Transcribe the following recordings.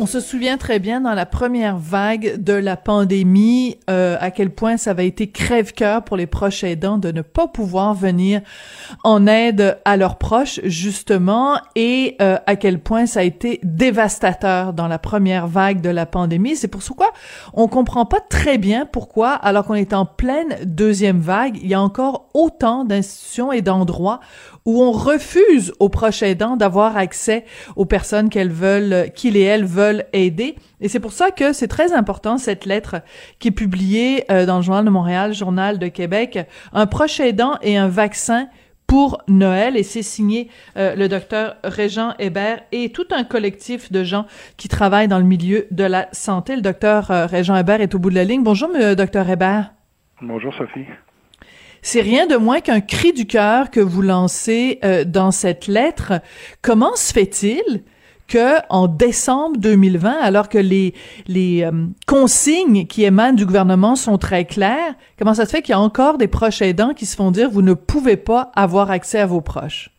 On se souvient très bien dans la première vague de la pandémie euh, à quel point ça avait été crève-cœur pour les proches aidants de ne pas pouvoir venir en aide à leurs proches justement et euh, à quel point ça a été dévastateur dans la première vague de la pandémie. C'est pour quoi on comprend pas très bien pourquoi alors qu'on est en pleine deuxième vague, il y a encore autant d'institutions et d'endroits où on refuse aux proches aidants d'avoir accès aux personnes qu'elles veulent, qu'ils et elles veulent aider. Et c'est pour ça que c'est très important cette lettre qui est publiée euh, dans le Journal de Montréal, Journal de Québec, un proche aidant et un vaccin pour Noël et c'est signé euh, le docteur Régent Hébert et tout un collectif de gens qui travaillent dans le milieu de la santé. Le docteur euh, Régent Hébert est au bout de la ligne. Bonjour, docteur Hébert. Bonjour, Sophie. C'est rien de moins qu'un cri du cœur que vous lancez euh, dans cette lettre. Comment se fait-il que en décembre 2020, alors que les les euh, consignes qui émanent du gouvernement sont très claires, comment ça se fait qu'il y a encore des proches aidants qui se font dire vous ne pouvez pas avoir accès à vos proches?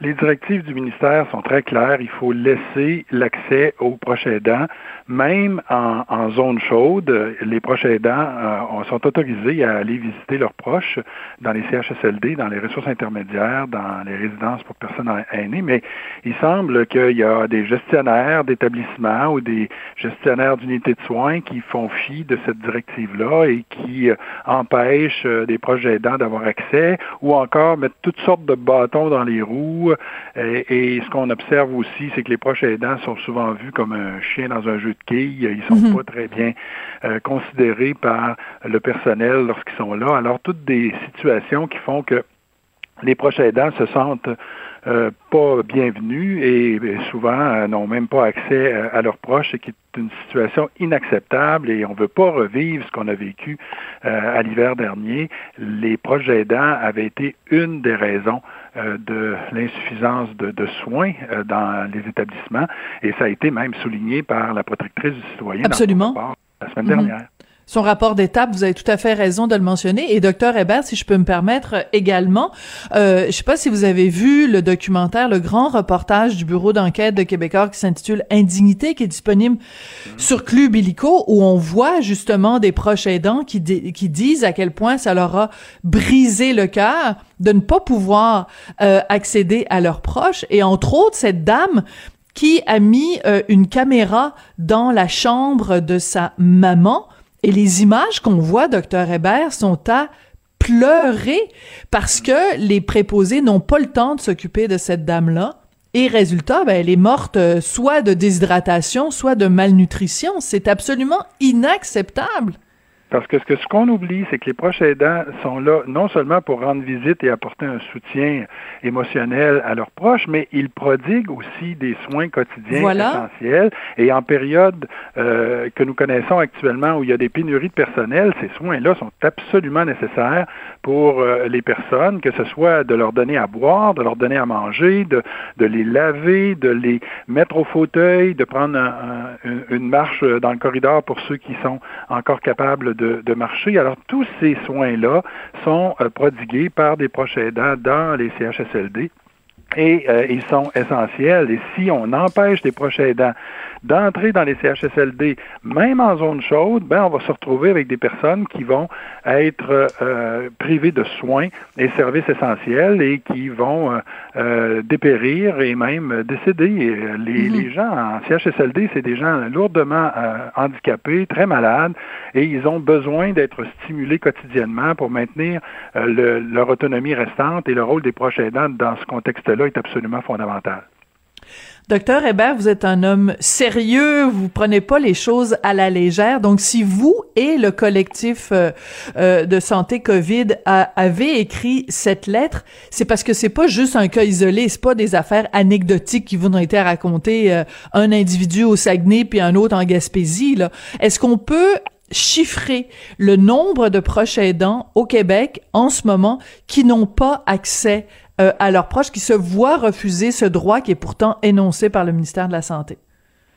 Les directives du ministère sont très claires. Il faut laisser l'accès aux proches aidants même en, zone chaude, les proches aidants euh, sont autorisés à aller visiter leurs proches dans les CHSLD, dans les ressources intermédiaires, dans les résidences pour personnes aînées, mais il semble qu'il y a des gestionnaires d'établissements ou des gestionnaires d'unités de soins qui font fi de cette directive-là et qui euh, empêchent euh, des proches aidants d'avoir accès ou encore mettent toutes sortes de bâtons dans les roues. Et, et ce qu'on observe aussi, c'est que les proches aidants sont souvent vus comme un chien dans un jeu ils sont mhm. pas très bien euh, considérés par le personnel lorsqu'ils sont là. Alors, toutes des situations qui font que les proches aidants se sentent euh, pas bienvenus et souvent euh, n'ont même pas accès à leurs proches, ce qui est une situation inacceptable et on ne veut pas revivre ce qu'on a vécu à l'hiver dernier. Les proches aidants avaient été une des raisons euh, de l'insuffisance de, soins euh, dans les établissements et ça a été même souligné par la protectrice du citoyen Absolument. la semaine dernière. Mhm. Son rapport d'étape, vous avez tout à fait raison de le mentionner. Et docteur Hébert, si je peux me permettre également, euh, je sais pas si vous avez vu le documentaire, le grand reportage du bureau d'enquête de Québécois qui s'intitule Indignité, qui est disponible sur Club Illico, où on voit justement des proches aidants qui, qui disent à quel point ça leur a brisé le cœur de ne pas pouvoir euh, accéder à leurs proches. Et entre autres, cette dame qui a mis euh, une caméra dans la chambre de sa maman et les images qu'on voit, docteur Hébert, sont à pleurer parce que les préposés n'ont pas le temps de s'occuper de cette dame-là. Et résultat, ben, elle est morte euh, soit de déshydratation, soit de malnutrition. C'est absolument inacceptable. Parce que ce qu'on oublie, c'est que les proches aidants sont là non seulement pour rendre visite et apporter un soutien émotionnel à leurs proches, mais ils prodiguent aussi des soins quotidiens essentiels. Et en période euh, que nous connaissons actuellement, où il y a des pénuries de personnel, ces soins-là sont absolument nécessaires pour euh, les personnes, que ce soit de leur donner à boire, de leur donner à manger, de, de les laver, de les mettre au fauteuil, de prendre une marche dans le corridor pour ceux qui sont encore capables de, marcher. Alors, tous ces soins-là sont euh, prodigués par des proches aidants dans les CHSLD et euh, ils sont essentiels. Et si on empêche des proches aidants d'entrer dans les CHSLD, même en zone chaude, ben on va se retrouver avec des personnes qui vont être euh, privées de soins et services essentiels et qui vont euh, euh dépérir et même décéder. Les, mm-hmm. les gens en CHSLD, c'est des gens lourdement euh, handicapés, très malades, et ils ont besoin d'être stimulés quotidiennement pour maintenir le, leur autonomie restante et le rôle des proches aidants dans ce contexte-là est absolument fondamental. Docteur Hébert, vous êtes un homme sérieux, vous prenez pas les choses à la légère. Donc, si vous et le collectif euh, euh, de santé COVID avez écrit cette lettre, c'est parce que c'est pas juste un cas isolé, c'est pas des affaires anecdotiques qui vous ont été racontées euh, un individu au Saguenay puis un autre en Gaspésie. Est-ce qu'on peut chiffrer le nombre de proches aidants au Québec en ce moment qui n'ont pas accès euh, à leurs proches qui se voient refuser ce droit qui est pourtant énoncé par le ministère de la Santé?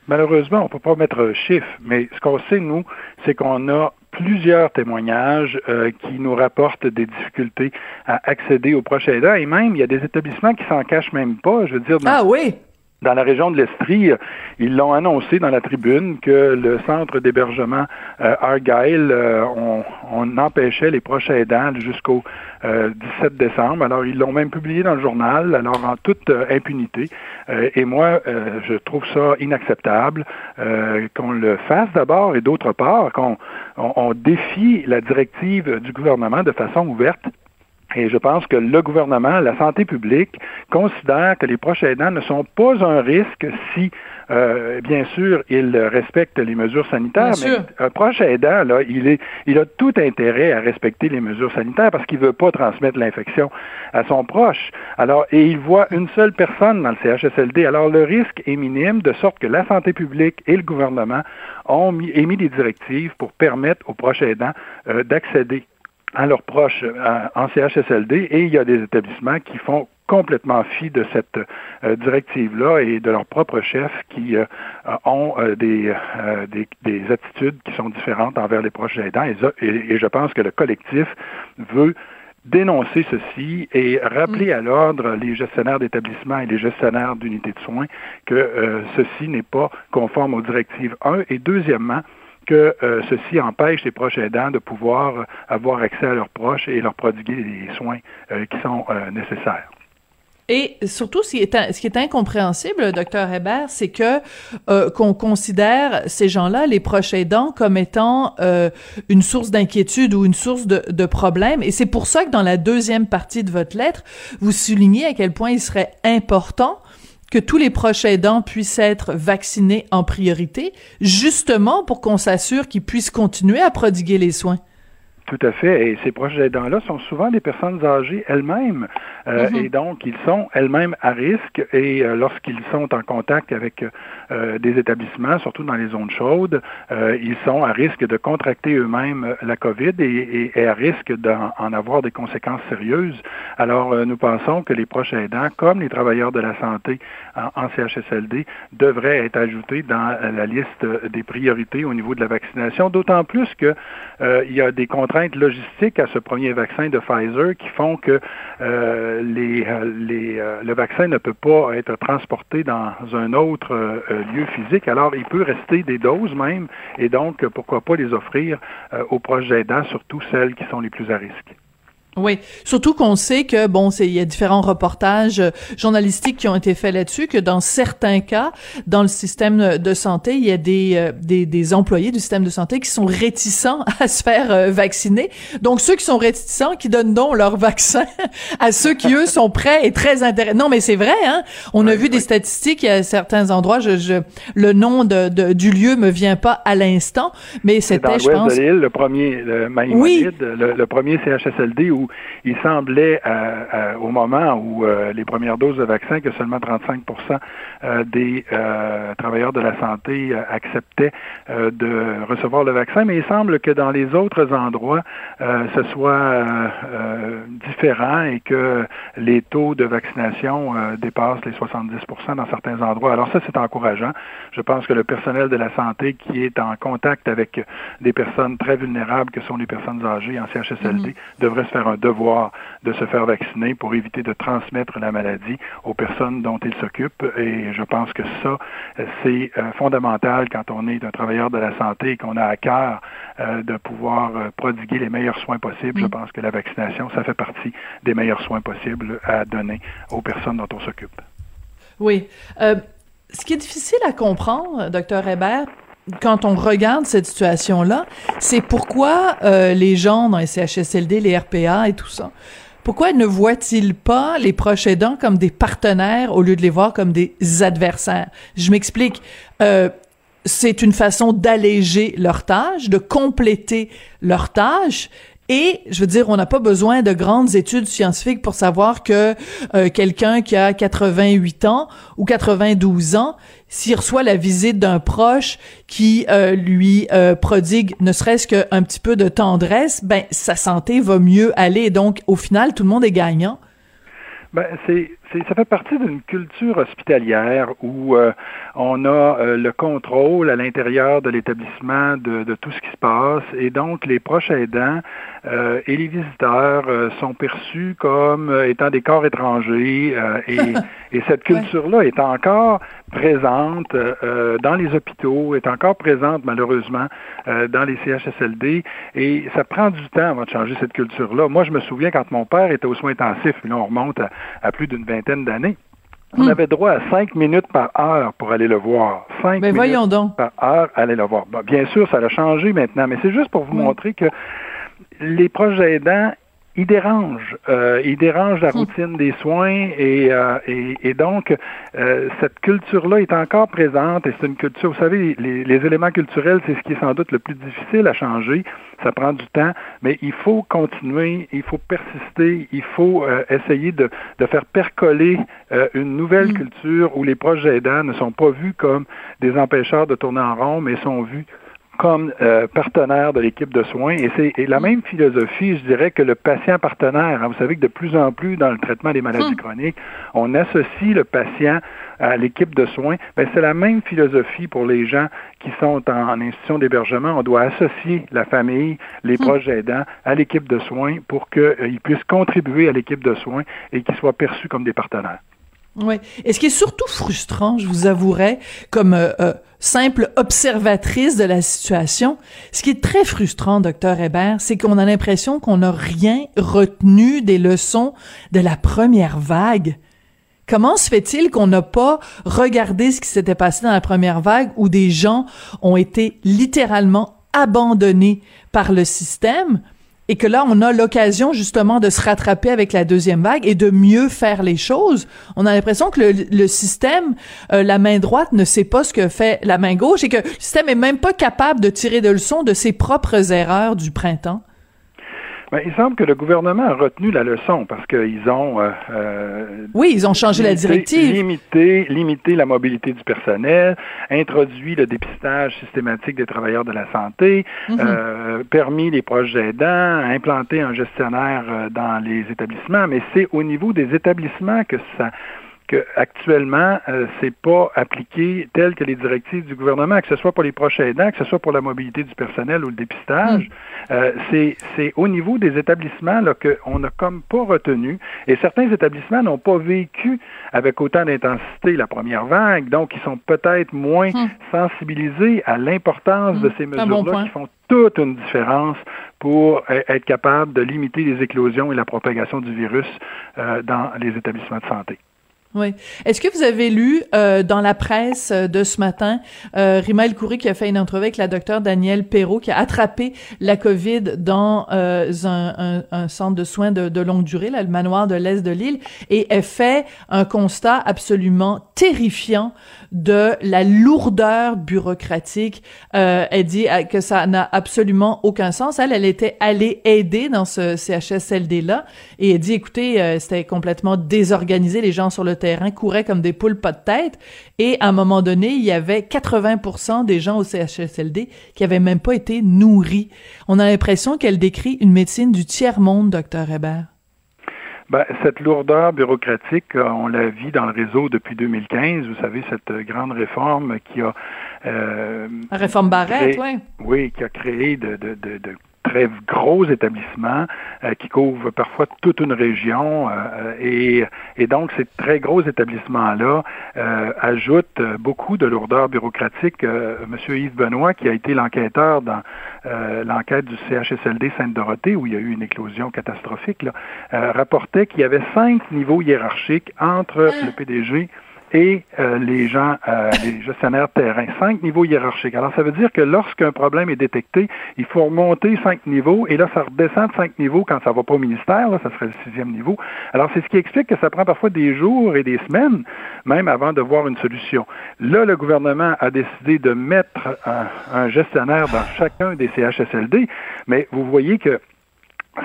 Malheureusement, on ne peut pas mettre un chiffre, mais ce qu'on sait, nous, c'est qu'on a plusieurs témoignages qui nous rapportent des difficultés à accéder aux proches aidants et même il y a des établissements qui s'en cachent même pas. Je veux dire, ah oui dans la région de l'Estrie, ils l'ont annoncé dans la tribune que le centre d'hébergement euh, Argyle, euh, on, on, empêchait les proches aidants jusqu'au 17 euh, décembre. Alors, ils l'ont même publié dans le journal, alors en toute impunité. et moi, je trouve ça inacceptable qu'on le fasse d'abord et d'autre part, qu'on on défie la directive du gouvernement de façon ouverte et je pense que le gouvernement, la santé publique, considère que les proches aidants ne sont pas un risque si, euh, bien sûr, ils respectent les mesures sanitaires. mais un proche aidant, là, il, est, il a tout intérêt à respecter les mesures sanitaires parce qu'il ne veut pas transmettre l'infection à son proche. Alors, et il voit une seule personne dans le CHSLD. Alors, le risque est minime, de sorte que la santé publique et le gouvernement ont émis des directives pour permettre aux proches aidants euh, d'accéder à leurs proches euh, en CHSLD et il y a des établissements qui font complètement fi de cette euh, directive-là et de leurs propres chefs qui euh, ont des, des, attitudes qui sont différentes envers les proches aidants. Et, et, je pense que le collectif veut dénoncer ceci et rappeler mm. à l'ordre les gestionnaires d'établissements et les gestionnaires d'unités de soins que ceci n'est pas conforme aux directives 1 et deuxièmement que euh, ceci empêche les proches aidants de pouvoir euh, avoir accès à leurs proches et leur prodiguer les soins euh, qui sont nécessaires. Et surtout, ce qui est, incompréhensible, docteur Hébert, c'est que qu'on considère ces gens-là, les proches aidants, comme étant une source d'inquiétude ou une source de, de problème. Et c'est pour ça que dans la deuxième partie de votre lettre, vous soulignez à quel point il serait important que tous les proches aidants puissent être vaccinés en priorité, justement pour qu'on s'assure qu'ils puissent continuer à prodiguer les soins. Tout à fait. Et ces proches aidants-là sont souvent des personnes âgées elles-mêmes. Euh, mhm. Et donc, ils sont elles-mêmes à risque. Et euh, lorsqu'ils sont en contact avec euh, des établissements, surtout dans les zones chaudes, ils sont à risque de contracter eux-mêmes la COVID et, et, à risque d'en avoir des conséquences sérieuses. Alors, nous pensons que les proches aidants, comme les travailleurs de la santé en, en CHSLD, devraient être ajoutés dans la liste des priorités au niveau de la vaccination, d'autant plus que il y a des contraintes logistiques à ce premier vaccin de Pfizer qui font que euh, euh, euh, le vaccin ne peut pas être transporté dans un autre lieu physique. Alors, il peut rester des doses même, et donc, pourquoi pas les offrir aux proches aidants, surtout celles qui sont les plus à risque. Oui, surtout qu'on sait que bon, c'est il y a différents reportages euh, journalistiques qui ont été faits là-dessus que dans certains cas, dans le système de santé, il y a des, euh, des, des employés du système de santé qui sont réticents à se faire euh, vacciner. Donc ceux qui sont réticents, qui donnent donc leur vaccin à ceux qui eux sont prêts et très intéressés. Non, mais c'est vrai, hein. On a vu des statistiques à certains endroits. Je, je le nom de, de, du lieu me vient pas à l'instant, mais c'était, je pense, de l'île, le premier, le oui. le, le premier CHSLD où il semblait, euh, euh, au moment où euh, les premières doses de vaccin, que seulement 35% des travailleurs de la santé acceptaient de recevoir le vaccin, mais il semble que dans les autres endroits, ce soit différent et que les taux de vaccination dépassent les 70% dans certains endroits. Alors ça, c'est encourageant. Je pense que le personnel de la santé qui est en contact avec des personnes très vulnérables que sont les personnes âgées en CHSLD mm-hmm. devrait se faire un devoir de se faire vacciner pour éviter de transmettre la maladie aux personnes dont ils s'occupent. Et je pense que ça, c'est euh, fondamental quand on est un travailleur de la santé et qu'on a à cœur euh, de pouvoir euh, prodiguer les meilleurs soins possibles. Je pense que la vaccination, ça fait partie des meilleurs soins possibles à donner aux personnes dont on s'occupe. Oui. ce qui est difficile à comprendre, docteur Hébert, quand on regarde cette situation-là, c'est pourquoi euh, les gens dans les CHSLD, les RPA et tout ça, pourquoi ne voient-ils pas les proches aidants comme des partenaires au lieu de les voir comme des adversaires? Je m'explique. Euh, c'est une façon d'alléger leur tâche, de compléter leur tâche. Et je veux dire, on n'a pas besoin de grandes études scientifiques pour savoir que euh, quelqu'un qui a 88 ans ou 92 ans, s'il reçoit la visite d'un proche qui euh, lui euh, prodigue ne serait-ce qu'un petit peu de tendresse, ben sa santé va mieux aller. Donc, au final, tout le monde est gagnant. Ben, c'est ça fait partie d'une culture hospitalière où euh, on a euh, le contrôle à l'intérieur de l'établissement de, de, tout ce qui se passe. Et donc les proches aidants euh, et les visiteurs sont perçus comme étant des corps étrangers et, et, cette culture-là est encore présente dans les hôpitaux, est encore présente malheureusement dans les CHSLD et ça prend du temps avant de changer cette culture-là. Moi, je me souviens quand mon père était aux soins intensifs, là on remonte à, plus d'une vingtaine d'années. On hmm. avait droit à cinq minutes par heure pour aller le voir. Cinq mais minutes voyons donc. par heure aller le voir. bien sûr, ça a changé maintenant, mais c'est juste pour vous montrer que les proches aidants, ils dérangent. Euh, ils dérangent la hmm. routine des soins et, euh, et, donc euh, cette culture-là est encore présente et c'est une culture, vous savez, les, les éléments culturels, c'est ce qui est sans doute le plus difficile à changer ça prend du temps, mais il faut continuer, il faut persister, il faut euh, essayer de, de, faire percoler euh, une nouvelle mm. culture où les projets aidants ne sont pas vus comme des empêcheurs de tourner en rond, mais sont vus comme euh, partenaire de l'équipe de soins. Et c'est la même philosophie, je dirais, que le patient partenaire. Hein. Vous savez que de plus en plus, dans le traitement des maladies hmm. chroniques, on associe le patient à l'équipe de soins. Ben, c'est la même philosophie pour les gens qui sont en, institution d'hébergement. On doit associer la famille, les hmm. proches aidants à l'équipe de soins pour qu'ils euh, puissent contribuer à l'équipe de soins et qu'ils soient perçus comme des partenaires. Oui. Et ce qui est surtout frustrant, je vous avouerai, comme euh, euh, simple observatrice de la situation, ce qui est très frustrant, docteur Hébert, c'est qu'on a l'impression qu'on n'a rien retenu des leçons de la première vague. Comment se fait-il qu'on n'a pas regardé ce qui s'était passé dans la première vague où des gens ont été littéralement abandonnés par le système et que là, on a l'occasion justement de se rattraper avec la deuxième vague et de mieux faire les choses. On a l'impression que le, système, euh, la main droite ne sait pas ce que fait la main gauche et que le système est même pas capable de tirer de leçons de ses propres erreurs du printemps. Ben, il semble que le gouvernement a retenu la leçon parce qu'ils ont... Euh, euh, oui, ils ont changé la directive. Limité, limité la mobilité du personnel, introduit le dépistage systématique des travailleurs de la santé, mhm. euh, permis les projets aidants, implanté un gestionnaire dans les établissements, mais c'est au niveau des établissements que ça actuellement, euh, c'est pas appliqué tel que les directives du gouvernement, que ce soit pour les proches aidants, que ce soit pour la mobilité du personnel ou le dépistage. Mm. Euh, c'est au niveau des établissements là qu'on n'a comme pas retenu, et certains établissements n'ont pas vécu avec autant d'intensité la première vague, donc ils sont peut-être moins mm. sensibilisés à l'importance de mm. ces mesures-là qui font toute une différence pour e-, être capable de limiter les éclosions et la propagation du virus euh, dans les établissements de santé. Oui. Est-ce que vous avez lu euh, dans la presse euh, de ce matin euh, Rima El qui a fait une entrevue avec la docteure Danielle Perrault qui a attrapé la COVID dans euh, un, un, centre de soins de, de longue durée, là, le manoir de l'Est de l'île, et elle fait un constat absolument terrifiant de la lourdeur bureaucratique. Euh, elle dit que ça n'a absolument aucun sens. Elle, elle était allée aider dans ce CHSLD-là et elle dit, écoutez, c'était complètement désorganisé, les gens sur le terrain couraient comme des poules pas de tête. Et à un moment donné, il y avait 80% des gens au CHSLD qui avaient même pas été nourris. On a l'impression qu'elle décrit une médecine du tiers-monde, docteur Hébert. Ben, cette lourdeur bureaucratique, euh, on la vit dans le réseau depuis 2015. Vous savez, cette grande réforme qui a... Euh, La réforme Barrette, oui. Oui, qui a créé de, de, de, de très gros établissements euh, qui couvrent parfois toute une région euh, et, et, donc ces très gros établissements-là euh, ajoutent beaucoup de lourdeur bureaucratique. Monsieur Yves Benoît, qui a été l'enquêteur dans l'enquête du CHSLD Sainte-Dorothée, où il y a eu une éclosion catastrophique, là, rapportait qu'il y avait cinq niveaux hiérarchiques entre le PDG et euh, les gens, euh, les gestionnaires de terrain. Cinq niveaux hiérarchiques. Alors, ça veut dire que lorsqu'un problème est détecté, il faut remonter cinq niveaux, et là, ça redescend de cinq niveaux quand ça va pas au ministère, là, ça serait le sixième niveau. Alors, c'est ce qui explique que ça prend parfois des jours et des semaines, même avant de voir une solution. Là, le gouvernement a décidé de mettre un, un gestionnaire dans chacun des CHSLD, mais vous voyez que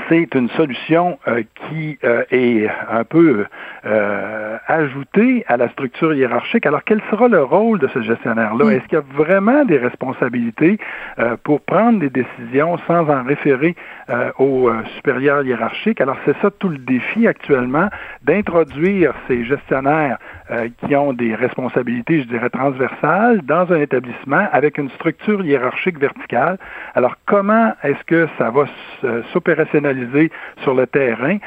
c'est une solution euh, qui euh, est un peu euh, ajoutée à la structure hiérarchique. Alors, quel sera le rôle de ce gestionnaire-là? Est-ce qu'il y a vraiment des responsabilités pour prendre des décisions sans en référer au supérieur hiérarchique? Alors, c'est ça tout le défi actuellement, d'introduire ces gestionnaires qui ont des responsabilités, je dirais, transversales dans un établissement avec une structure hiérarchique verticale. Alors, comment est-ce que ça va s'opérationnaliser sur le terrain?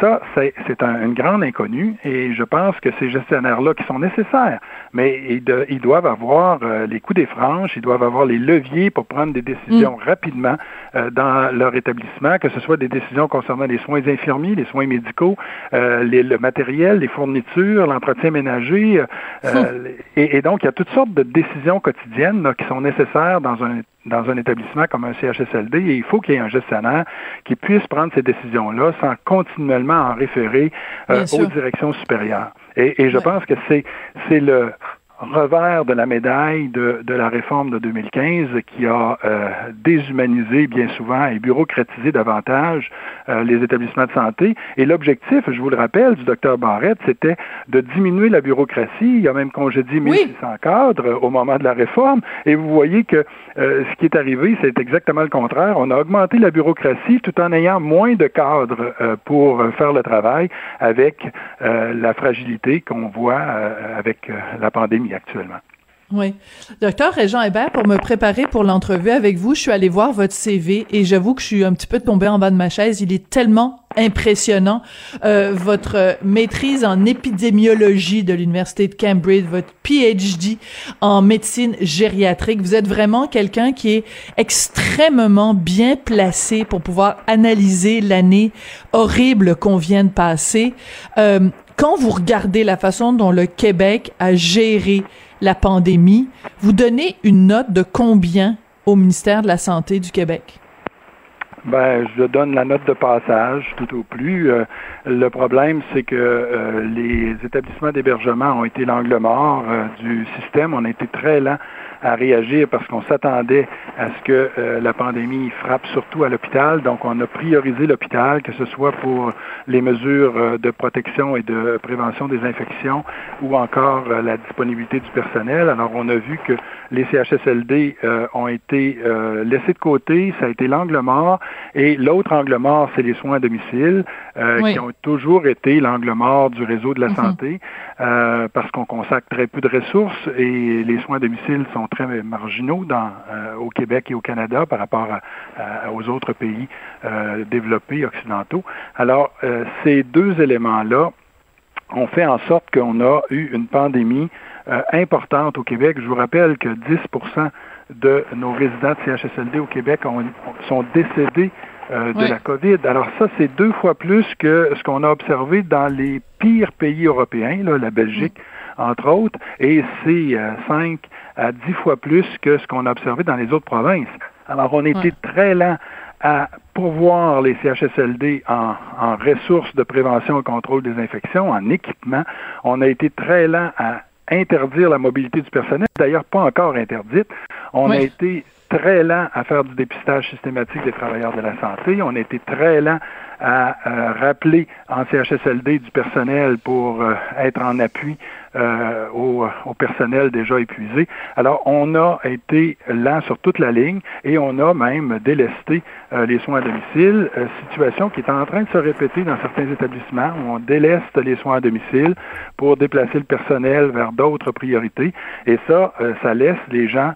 Ça, c'est un, une grande inconnue et je pense que ces gestionnaires-là qui sont nécessaires, mais ils, doivent avoir euh, les coups des franches, ils doivent avoir les leviers pour prendre des décisions mm. rapidement euh, dans leur établissement, que ce soit des décisions concernant les soins infirmiers, les soins médicaux, euh, le matériel, les fournitures, l'entretien ménager. Mm. Et, et, donc, il y a toutes sortes de décisions quotidiennes qui sont nécessaires dans un dans un établissement comme un CHSLD et il faut qu'il y ait un gestionnaire qui puisse prendre ces décisions-là sans continuellement en référer euh, aux directions supérieures. Et, et je pense que c'est c'est le revers de la médaille de, de, la réforme de 2015 qui a euh, déshumanisé bien souvent et bureaucratisé davantage euh, les établissements de santé. Et l'objectif, je vous le rappelle, du docteur Barrette, c'était de diminuer la bureaucratie. Il y a même congédié 1600 cadres au moment de la réforme. Et vous voyez que euh, ce qui est arrivé, c'est exactement le contraire. On a augmenté la bureaucratie tout en ayant moins de cadres pour faire le travail avec la fragilité qu'on voit avec la pandémie actuellement. Oui. Docteur Régent Hébert, pour me préparer pour l'entrevue avec vous, je suis allée voir votre CV et j'avoue que je suis un petit peu tombée en bas de ma chaise. Il est tellement impressionnant. Euh, votre maîtrise en épidémiologie de l'Université de Cambridge, votre PhD en médecine gériatrique. Vous êtes vraiment quelqu'un qui est extrêmement bien placé pour pouvoir analyser l'année horrible qu'on vient de passer. Euh, quand vous regardez la façon dont le Québec a géré la pandémie, vous donnez une note de combien au ministère de la Santé du Québec? Ben, je donne la note de passage, tout au plus. Euh, le problème, c'est que euh, les établissements d'hébergement ont été l'angle mort euh, du système. On a été très lent à réagir parce qu'on s'attendait à ce que euh, la pandémie frappe surtout à l'hôpital. Donc, on a priorisé l'hôpital, que ce soit pour les mesures euh, de protection et de prévention des infections ou encore euh, la disponibilité du personnel. Alors, on a vu que les CHSLD ont été laissés de côté, ça a été l'angle mort. Et l'autre angle mort, c'est les soins à domicile, qui ont toujours été l'angle mort du réseau de la mhm. santé, parce qu'on consacre très peu de ressources et les soins à domicile sont très marginaux dans, euh, au Québec et au Canada par rapport aux autres pays euh, développés occidentaux. Alors, euh, ces deux éléments-là ont fait en sorte qu'on a eu une pandémie importante au Québec. Je vous rappelle que 10% de nos résidents de CHSLD au Québec sont décédés de la COVID. Alors ça, c'est deux fois plus que ce qu'on a observé dans les pires pays européens, la Belgique, entre autres, et c'est cinq à dix fois plus que ce qu'on a observé dans les autres provinces. Alors, on était très lent à pourvoir les CHSLD en, en, ressources de prévention et contrôle des infections, en équipement. On a été très lent à interdire la mobilité du personnel, d'ailleurs pas encore interdite. On a été très lent à faire du dépistage systématique des travailleurs de la santé. On a été très lent à euh, rappeler en CHSLD du personnel pour euh, être en appui euh, au, au, personnel déjà épuisé. Alors, on a été lent sur toute la ligne et on a même délesté les soins à domicile, situation qui est en train de se répéter dans certains établissements où on déleste les soins à domicile pour déplacer le personnel vers d'autres priorités. Et ça, ça laisse les gens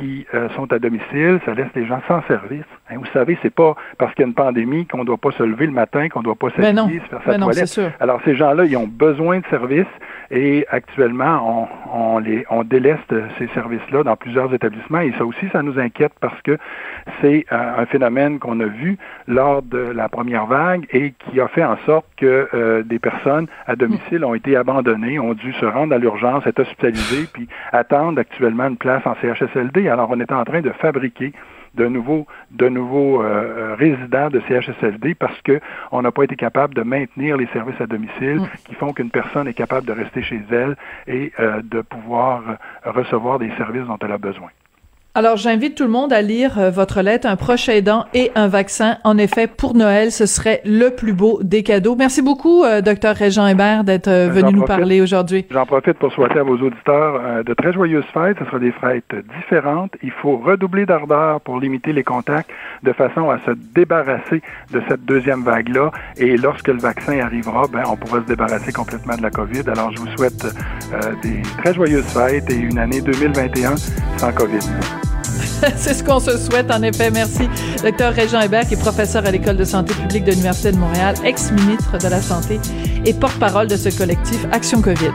qui sont à domicile, ça laisse les gens sans service. Hein, vous savez, c'est pas parce qu'il y a une pandémie qu'on ne doit pas se lever le matin, qu'on ne doit pas ben s'habiller, se faire sa ben toilette. Alors ces gens-là, ils ont besoin de services et actuellement, on, les, on déleste ces services-là dans plusieurs établissements et ça aussi, ça nous inquiète parce que c'est euh, un phénomène qu'on a vu lors de la première vague et qui a fait en sorte que euh, des personnes à domicile ont été abandonnées, ont dû se rendre à l'urgence, être hospitalisées, puis attendre actuellement une place en CHSLD. Alors on est en train de fabriquer de nouveaux, de nouveaux euh, euh, résidents de CHSLD parce qu'on n'a pas été capable de maintenir les services à domicile mm. qui font qu'une personne est capable de rester chez elle et euh, de pouvoir recevoir des services dont elle a besoin. Alors, j'invite tout le monde à lire euh, votre lettre, un proche aidant et un vaccin. En effet, pour Noël, ce serait le plus beau des cadeaux. Merci beaucoup, euh, docteur Régent Hébert, d'être euh, venu nous parler aujourd'hui. J'en profite pour souhaiter à vos auditeurs de très joyeuses fêtes. Ce sera des fêtes différentes. Il faut redoubler d'ardeur pour limiter les contacts de façon à se débarrasser de cette deuxième vague-là. Et lorsque le vaccin arrivera, ben, on pourra se débarrasser complètement de la COVID. Alors, je vous souhaite des très joyeuses fêtes et une année 2021 sans COVID. C'est ce qu'on se souhaite, en effet. Merci. Docteur Régent Hébert, qui est professeur à l'École de santé publique de l'Université de Montréal, ex-ministre de la Santé et porte-parole de ce collectif Action COVID.